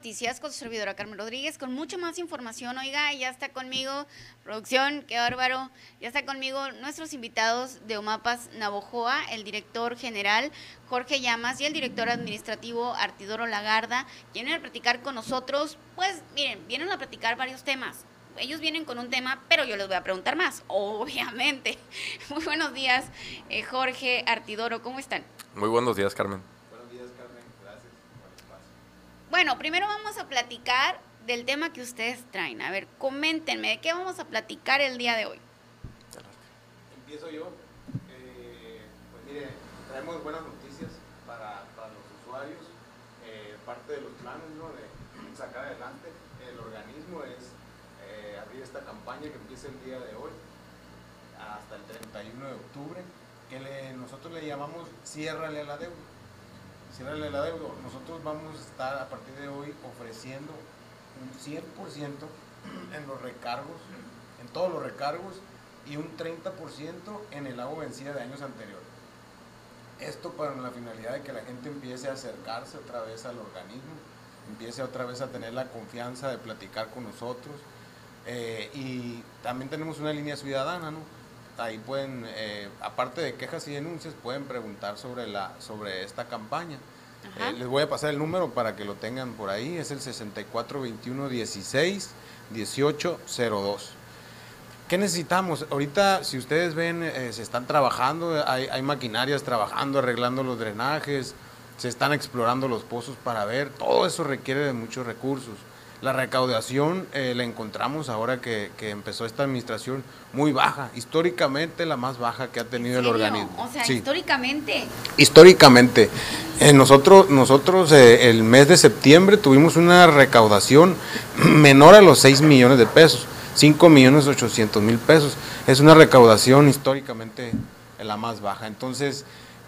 Noticias con su servidora Carmen Rodríguez con mucha más información. Oiga, ya está conmigo, producción, qué bárbaro. Ya está conmigo nuestros invitados de Omapas Navojoa, el director general Jorge Llamas y el director administrativo Artidoro Lagarda. Vienen a platicar con nosotros, pues miren, vienen a platicar varios temas. Ellos vienen con un tema, pero yo les voy a preguntar más, obviamente. Muy buenos días, eh, Jorge Artidoro, ¿cómo están? Muy buenos días, Carmen. Bueno, primero vamos a platicar del tema que ustedes traen. A ver, coméntenme, ¿de qué vamos a platicar el día de hoy? Empiezo yo. Eh, pues mire, traemos buenas noticias para, los usuarios. Eh, parte de los planes ¿no? de sacar adelante el organismo es eh, abrir esta campaña que empieza el día de hoy hasta el 31 de octubre, que nosotros le llamamos Ciérrale la deuda cierre el adeudo. Nosotros vamos a estar a partir de hoy ofreciendo un 100% en los recargos, en todos los recargos y un 30% en el agua vencida de años anteriores. Esto para la finalidad de que la gente empiece a acercarse otra vez al organismo, empiece otra vez a tener la confianza de platicar con nosotros. Eh, y también tenemos una línea ciudadana, ¿no? Ahí pueden, eh, aparte de quejas y denuncias, pueden preguntar sobre, la, sobre esta campaña. Eh, les voy a pasar el número para que lo tengan por ahí, es el 6421 16 1802. ¿Qué necesitamos? Ahorita, si ustedes ven, eh, se están trabajando, hay, hay, maquinarias trabajando, arreglando los drenajes, se están explorando los pozos para ver, todo eso requiere de muchos recursos. La recaudación eh, la encontramos ahora que, empezó esta administración muy baja, históricamente la más baja que ha tenido el organismo. O sea, históricamente. Históricamente. Eh, nosotros, nosotros eh, el mes de septiembre tuvimos una recaudación menor a los 6 millones de pesos, 5 millones 800 mil pesos. Es una recaudación históricamente la más baja. Entonces,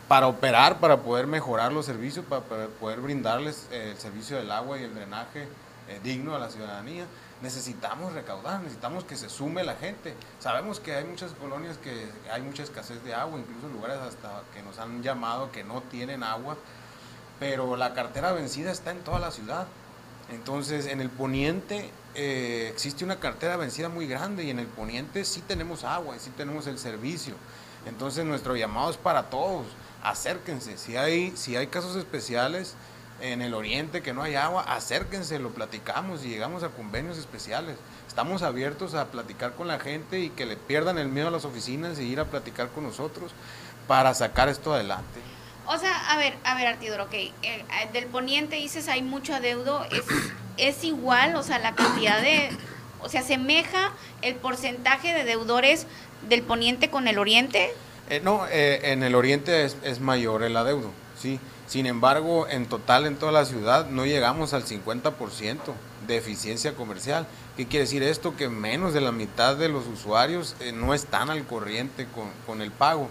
para operar, para poder mejorar los servicios, para poder brindarles el servicio del agua y el drenaje, eh, digno a la ciudadanía, necesitamos recaudar, necesitamos que se sume la gente. Sabemos que hay muchas colonias que hay mucha escasez de agua, incluso lugares hasta que nos han llamado que no tienen agua, pero la cartera vencida está en toda la ciudad. Entonces, en el poniente eh, existe una cartera vencida muy grande y en el poniente sí tenemos agua y sí tenemos el servicio. Entonces, nuestro llamado es para todos. Acérquense. Si hay, si hay casos especiales, en el oriente que no hay agua, acérquense, lo platicamos y llegamos a convenios especiales. Estamos abiertos a platicar con la gente y que le pierdan el miedo a las oficinas y ir a platicar con nosotros para sacar esto adelante. O sea, a ver, a ver, Artidoro, ok, eh, eh, del poniente dices hay mucho adeudo, ¿es, es igual, o sea, la cantidad de, o sea, asemeja el porcentaje de deudores del poniente con el oriente? Eh, no, en el oriente es, es mayor el adeudo, sí. Sin embargo, en total en toda la ciudad no llegamos al 50% de eficiencia comercial. ¿Qué quiere decir esto? Que menos de la mitad de los usuarios eh, no están al corriente con, el pago.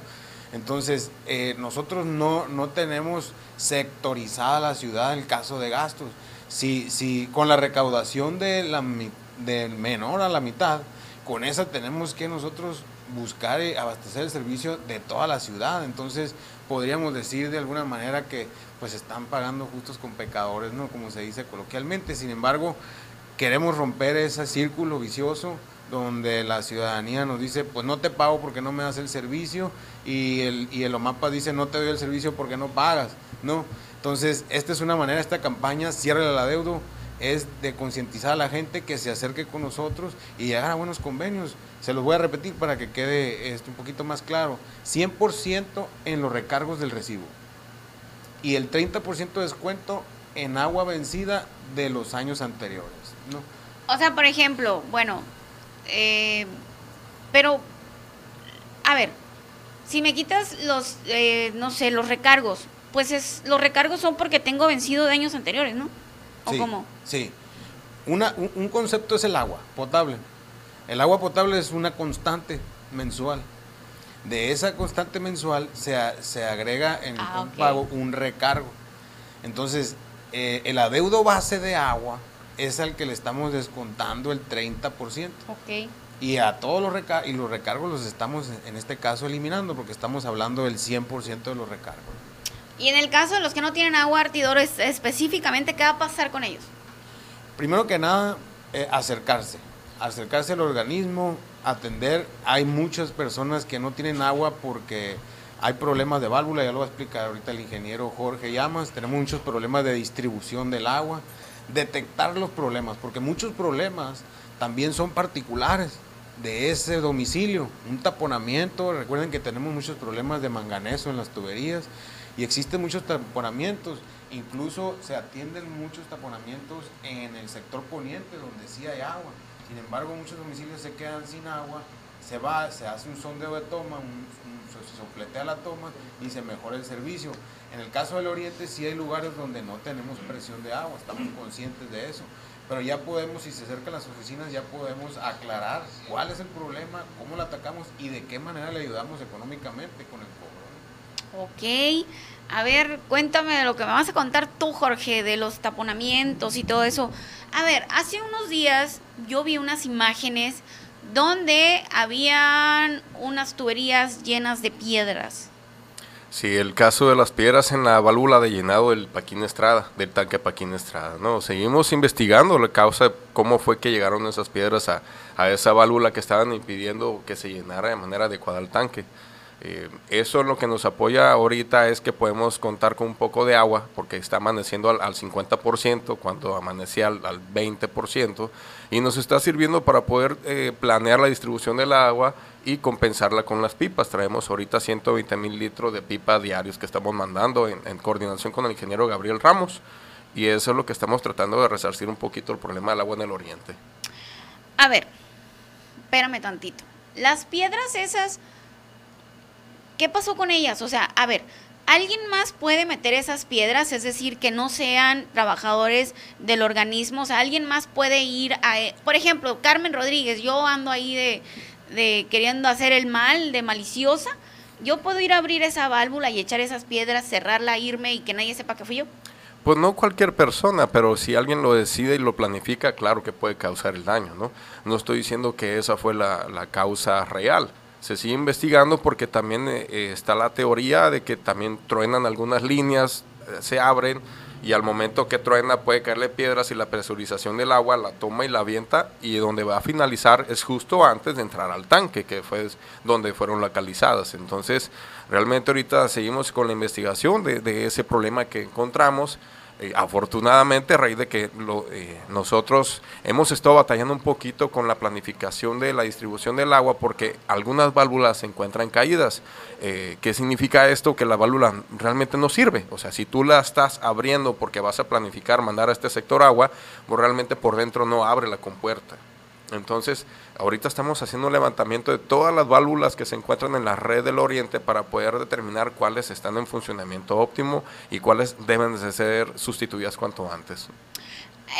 Entonces, eh, nosotros no, no tenemos sectorizada la ciudad en el caso de gastos. Si, si con la recaudación del menor a la mitad, con esa tenemos que nosotros buscar y abastecer el servicio de toda la ciudad. Entonces, podríamos decir de alguna manera que pues están pagando justos con pecadores, ¿no? Como se dice coloquialmente. Sin embargo, queremos romper ese círculo vicioso donde la ciudadanía nos dice, pues no te pago porque no me das el servicio y el, y el OMAPA dice, no te doy el servicio porque no pagas, ¿no? Entonces, esta es una manera, esta campaña, cierre la deuda, es de concientizar a la gente que se acerque con nosotros y llegar a buenos convenios. Se los voy a repetir para que quede esto un poquito más claro. 100% en los recargos del recibo y el 30% de descuento en agua vencida de los años anteriores. ¿no? O sea, por ejemplo, bueno, eh, pero, a ver, si me quitas los, eh, no sé, los recargos, pues es, los recargos son porque tengo vencido de años anteriores, ¿no? Sí, Sí. Una, un, concepto es el agua potable. El agua potable es una constante mensual. De esa constante mensual se, se agrega en ah, un pago un recargo. Entonces, eh, el adeudo base de agua es al que le estamos descontando el 30%. Okay. Y a todos los, recargos, y los recargos los estamos en este caso eliminando porque estamos hablando del 100% de los recargos. Y en el caso de los que no tienen agua artidor, específicamente, ¿qué va a pasar con ellos? primero que nada, eh, acercarse, acercarse al organismo, atender. Hay muchas personas que no tienen agua porque hay problemas de válvula, ya lo va a explicar ahorita el ingeniero Jorge Llamas, tenemos muchos problemas de distribución del agua, detectar los problemas, porque muchos problemas también son particulares de ese domicilio, un taponamiento, recuerden que tenemos muchos problemas de manganeso en las tuberías y existen muchos taponamientos, incluso se atienden muchos taponamientos en el sector poniente donde sí hay agua, sin embargo muchos domicilios se quedan sin agua, se va, se hace un sondeo de toma, se sopletea la toma y se mejora el servicio. En el caso del oriente sí hay lugares donde no tenemos presión de agua, estamos conscientes de eso, pero ya podemos, si se acercan las oficinas, ya podemos aclarar cuál es el problema, cómo lo atacamos y de qué manera le ayudamos económicamente con el cobro. Ok, a ver, cuéntame de lo que me vas a contar tú, Jorge, de los taponamientos y todo eso. A ver, hace unos días yo vi unas imágenes donde habían unas tuberías llenas de piedras. Sí, el caso de las piedras en la válvula de llenado del Paquín Estrada, del tanque Paquín Estrada, ¿no? Seguimos investigando la causa, cómo fue que llegaron esas piedras a, a esa válvula que estaban impidiendo que se llenara de manera adecuada el tanque. Eh, eso lo que nos apoya ahorita es que podemos contar con un poco de agua, porque está amaneciendo al, 50% cuando amanecía al, 20%, y nos está sirviendo para poder eh, planear la distribución del agua y compensarla con las pipas. Traemos ahorita 120 mil litros de pipa diarios que estamos mandando en, en coordinación con el ingeniero Gabriel Ramos, y eso es lo que estamos tratando de resarcir un poquito el problema del agua en el oriente. A ver, espérame tantito. Las piedras esas ¿Qué pasó con ellas? O sea, a ver, ¿alguien más puede meter esas piedras? Es decir, que no sean trabajadores del organismo. O sea, ¿alguien más puede ir a... Eh, por ejemplo, Carmen Rodríguez, yo ando ahí de, de queriendo hacer el mal, de maliciosa. ¿Yo puedo ir a abrir esa válvula y echar esas piedras, cerrarla, irme y que nadie sepa que fui yo? Pues no cualquier persona, pero si alguien lo decide y lo planifica, claro que puede causar el daño, ¿no? No estoy diciendo que esa fue la, la causa real, se sigue investigando porque también eh, eh, está la teoría de que también truenan algunas líneas, eh, se abren y al momento que truena puede caerle piedras y la presurización del agua la toma y la avienta y donde va a finalizar es justo antes de entrar al tanque, que fue donde fueron localizadas. Entonces, realmente ahorita seguimos con la investigación de, de ese problema que encontramos. Eh, afortunadamente, a raíz de que eh, nosotros hemos estado batallando un poquito con la planificación de la distribución del agua porque algunas válvulas se encuentran caídas. Eh, ¿Qué significa esto? Que la válvula realmente no sirve. O sea, si tú la estás abriendo porque vas a planificar mandar a este sector agua, pues realmente por dentro no abre la compuerta. Entonces, ahorita estamos haciendo un levantamiento de todas las válvulas que se encuentran en la red del Oriente para poder determinar cuáles están en funcionamiento óptimo y cuáles deben de ser sustituidas cuanto antes.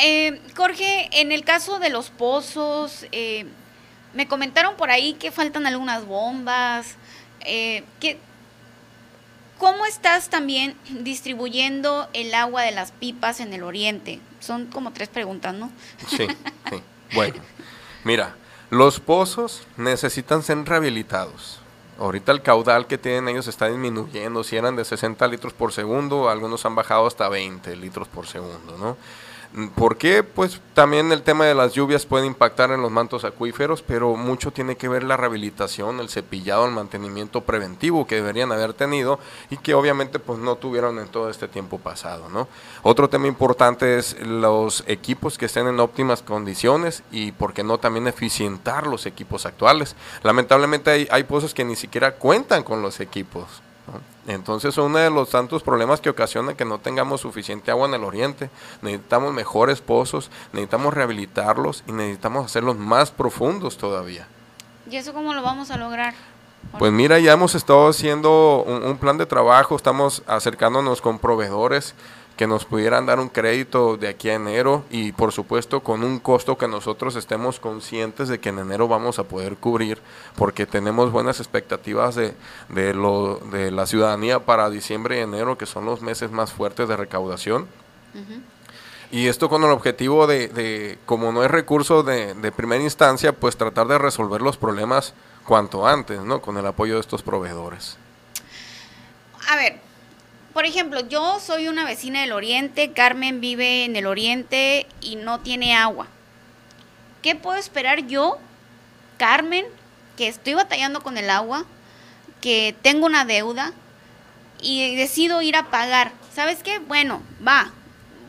Eh, Jorge, en el caso de los pozos, eh, me comentaron por ahí que faltan algunas bombas. Eh, ¿Cómo estás también distribuyendo el agua de las pipas en el Oriente? Son como tres preguntas, ¿no? Sí, sí. Bueno. Mira, los pozos necesitan ser rehabilitados. Ahorita el caudal que tienen ellos está disminuyendo. Si eran de 60 litros por segundo, algunos han bajado hasta 20 litros por segundo, ¿no? ¿Por qué? Pues también el tema de las lluvias puede impactar en los mantos acuíferos, pero mucho tiene que ver la rehabilitación, el cepillado, el mantenimiento preventivo que deberían haber tenido y que obviamente pues no tuvieron en todo este tiempo pasado. Otro tema importante es los equipos que estén en óptimas condiciones y por qué no también eficientar los equipos actuales. Lamentablemente hay, hay pozos que ni siquiera cuentan con los equipos. Entonces, uno de los tantos problemas que ocasiona que no tengamos suficiente agua en el oriente. Necesitamos mejores pozos, necesitamos rehabilitarlos y necesitamos hacerlos más profundos todavía. ¿Y eso cómo lo vamos a lograr? Pues mira, ya hemos estado haciendo un plan de trabajo, estamos acercándonos con proveedores que nos pudieran dar un crédito de aquí a enero y por supuesto con un costo que nosotros estemos conscientes de que en enero vamos a poder cubrir porque tenemos buenas expectativas de, de, lo, de la ciudadanía para diciembre y enero que son los meses más fuertes de recaudación. Y esto con el objetivo de, de como no es recurso de, de, primera instancia, pues tratar de resolver los problemas cuanto antes, ¿no? Con el apoyo de estos proveedores. A ver, por ejemplo, yo soy una vecina del oriente, Carmen vive en el oriente y no tiene agua. ¿Qué puedo esperar yo, Carmen, que estoy batallando con el agua, que tengo una deuda y decido ir a pagar? ¿Sabes qué? Bueno, va,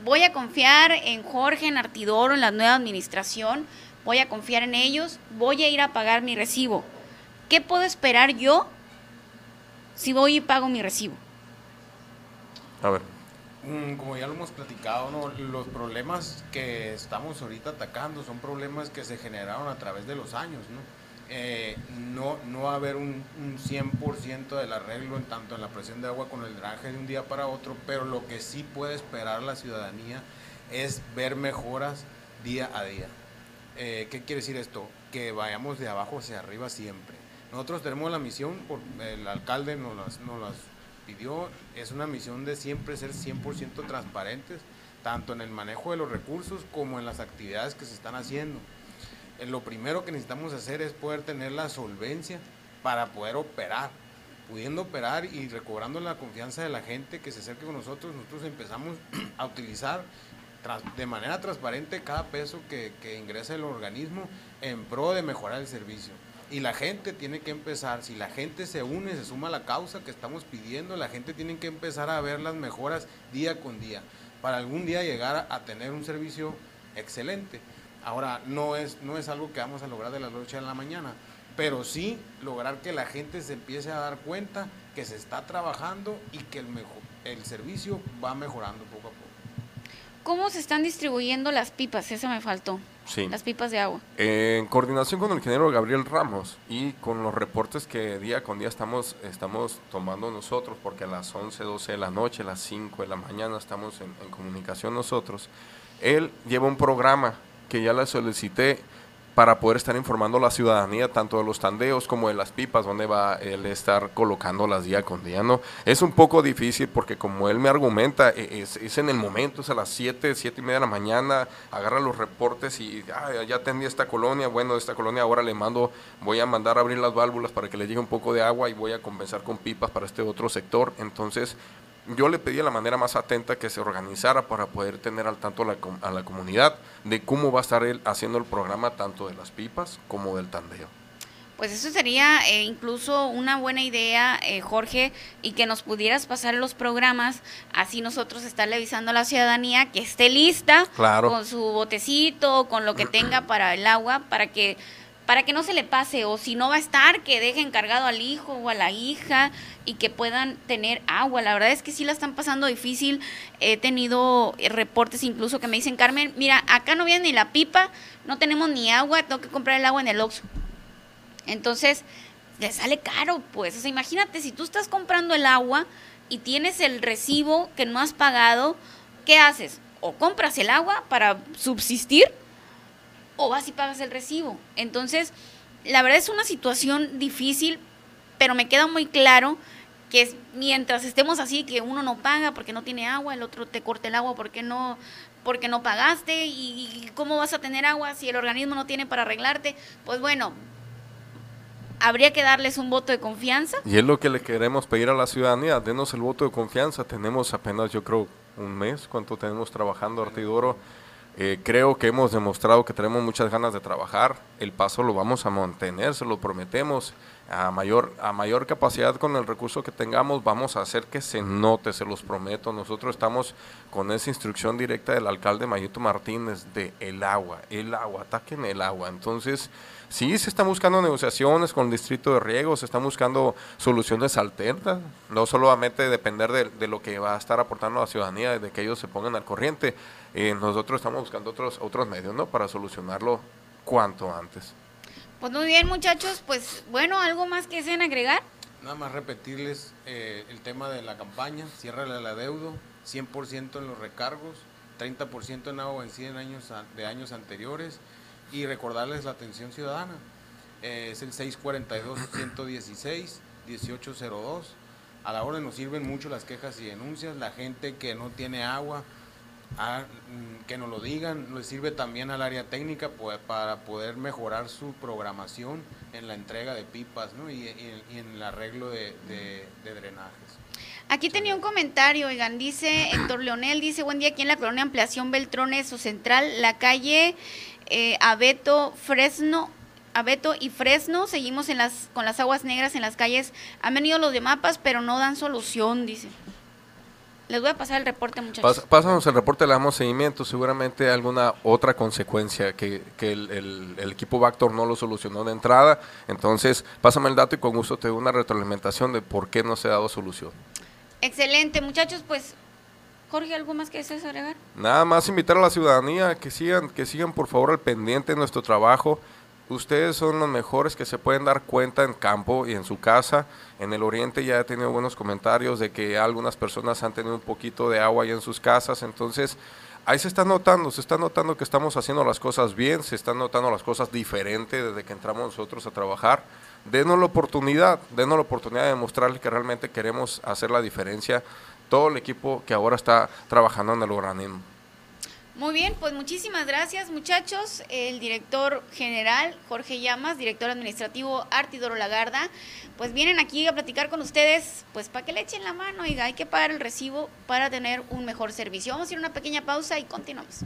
voy a confiar en Jorge, en Artidoro, en la nueva administración, voy a confiar en ellos, voy a ir a pagar mi recibo. ¿Qué puedo esperar yo si voy y pago mi recibo? A ver. Mm, como ya lo hemos platicado, ¿no? los problemas que estamos ahorita atacando son problemas que se generaron a través de los años. ¿no? Eh, no, no va a haber un, un 100% del arreglo en tanto en la presión de agua con el drenaje de un día para otro, pero lo que sí puede esperar la ciudadanía es ver mejoras día a día. Eh, ¿Qué quiere decir esto? Que vayamos de abajo hacia arriba siempre. Nosotros tenemos la misión, por, el alcalde nos las, nos las pidió, es una misión de siempre ser 100% transparentes, tanto en el manejo de los recursos como en las actividades que se están haciendo. Eh, lo primero que necesitamos hacer es poder tener la solvencia para poder operar. Pudiendo operar y recobrando la confianza de la gente que se acerque con nosotros, nosotros empezamos a utilizar de manera transparente cada peso que, que ingresa el organismo en pro de mejorar el servicio. Y la gente tiene que empezar, si la gente se une, se suma a la causa que estamos pidiendo, la gente tiene que empezar a ver las mejoras día con día, para algún día llegar a, tener un servicio excelente. Ahora, no es, no es algo que vamos a lograr de la noche a la mañana, pero sí lograr que la gente se empiece a dar cuenta que se está trabajando y que el, mejor, el servicio va mejorando poco a poco. ¿Cómo se están distribuyendo las pipas? Eso me faltó. Sí. Las pipas de agua. En coordinación con el ingeniero Gabriel Ramos y con los reportes que día con día estamos, estamos tomando nosotros, porque a las 11, 12 de la noche, a las 5 de la mañana estamos en, en comunicación nosotros, él lleva un programa que ya le solicité para poder estar informando a la ciudadanía tanto de los tandeos como de las pipas, donde va él estar colocándolas día con día, ¿no? Es un poco difícil porque como él me argumenta, e, es, en el momento, es a las 7, 7 y media de la mañana, agarra los reportes y ah, ya atendí esta colonia, bueno, esta colonia ahora le mando, voy a mandar a abrir las válvulas para que le llegue un poco de agua y voy a compensar con pipas para este otro sector, entonces yo le pedí la manera más atenta que se organizara para poder tener al tanto a la, a la, comunidad de cómo va a estar él haciendo el programa tanto de las pipas como del tandeo. Pues eso sería eh, incluso una buena idea, eh, Jorge, y que nos pudieras pasar los programas, así nosotros estarle avisando a la ciudadanía que esté lista claro. con su botecito, con lo que tenga para el agua, para que para que no se le pase o si no va a estar, que deje encargado al hijo o a la hija y que puedan tener agua. La verdad es que sí la están pasando difícil. He tenido reportes incluso que me dicen, Carmen, mira, acá no viene ni la pipa, no tenemos ni agua, tengo que comprar el agua en el Oxxo. Entonces, le sale caro, pues. O sea, imagínate, si tú estás comprando el agua y tienes el recibo que no has pagado, ¿qué haces? O compras el agua para subsistir o vas y pagas el recibo. Entonces, la verdad es una situación difícil, pero me queda muy claro que mientras estemos así, que uno no paga porque no tiene agua, el otro te corta el agua porque no, porque no pagaste, y, y cómo vas a tener agua si el organismo no tiene para arreglarte, pues bueno, habría que darles un voto de confianza. Y es lo que le queremos pedir a la ciudadanía, denos el voto de confianza, tenemos apenas yo creo un mes, cuánto tenemos trabajando Artidoro. Eh, creo que hemos demostrado que tenemos muchas ganas de trabajar. El paso lo vamos a mantener, se lo prometemos. A mayor, a mayor capacidad con el recurso que tengamos, vamos a hacer que se note, se los prometo. Nosotros estamos con esa instrucción directa del alcalde Mayito Martínez de el agua, el agua, ataquen el agua. Entonces, sí se están buscando negociaciones con el distrito de riego, se están buscando soluciones alternas, no solamente depender de, de lo que va a estar aportando la ciudadanía, de que ellos se pongan al corriente. Eh, nosotros estamos buscando otros, otros medios, ¿no? Para solucionarlo cuanto antes. Pues muy bien, muchachos. Pues bueno, ¿algo más que deseen agregar? Nada más repetirles eh, el tema de la campaña, cierra el adeudo, 100% en los recargos, 30% en agua vencida en años, de años anteriores y recordarles la atención ciudadana. Eh, es el 642-116-1802. A la hora nos sirven mucho las quejas y denuncias, la gente que no tiene agua, a, que nos lo digan, le sirve también al área técnica pues, para poder mejorar su programación en la entrega de pipas y, en el arreglo de drenajes. Aquí tenía un comentario, oigan, dice Héctor Leonel, dice, buen día, aquí en la colonia Ampliación Beltrones o Central, la calle eh, Abeto Fresno, Abeto y Fresno, seguimos en las, con las aguas negras en las calles, han venido los de mapas, pero no dan solución, dice. Les voy a pasar el reporte, muchachos. pásanos el reporte, le damos seguimiento. Seguramente alguna otra consecuencia que, que el, el, el, equipo Bactor no lo solucionó de entrada. Entonces, pásame el dato y con gusto te doy una retroalimentación de por qué no se ha dado solución. Excelente, muchachos. Pues, Jorge, ¿algo más que desees agregar? Nada más invitar a la ciudadanía que sigan, que sigan por favor al pendiente de nuestro trabajo ustedes son los mejores que se pueden dar cuenta en campo y en su casa. En el oriente ya he tenido buenos comentarios de que algunas personas han tenido un poquito de agua ya en sus casas, entonces ahí se está notando, se está notando que estamos haciendo las cosas bien, se están notando las cosas diferentes desde que entramos nosotros a trabajar. Denos la oportunidad, denos la oportunidad de demostrarle que realmente queremos hacer la diferencia todo el equipo que ahora está trabajando en el organismo. Muy bien, pues muchísimas gracias muchachos. El director general Jorge Llamas, director administrativo Artidoro Lagarda, pues vienen aquí a platicar con ustedes, pues para que le echen la mano, oiga, hay que pagar el recibo para tener un mejor servicio. Vamos a ir a una pequeña pausa y continuamos.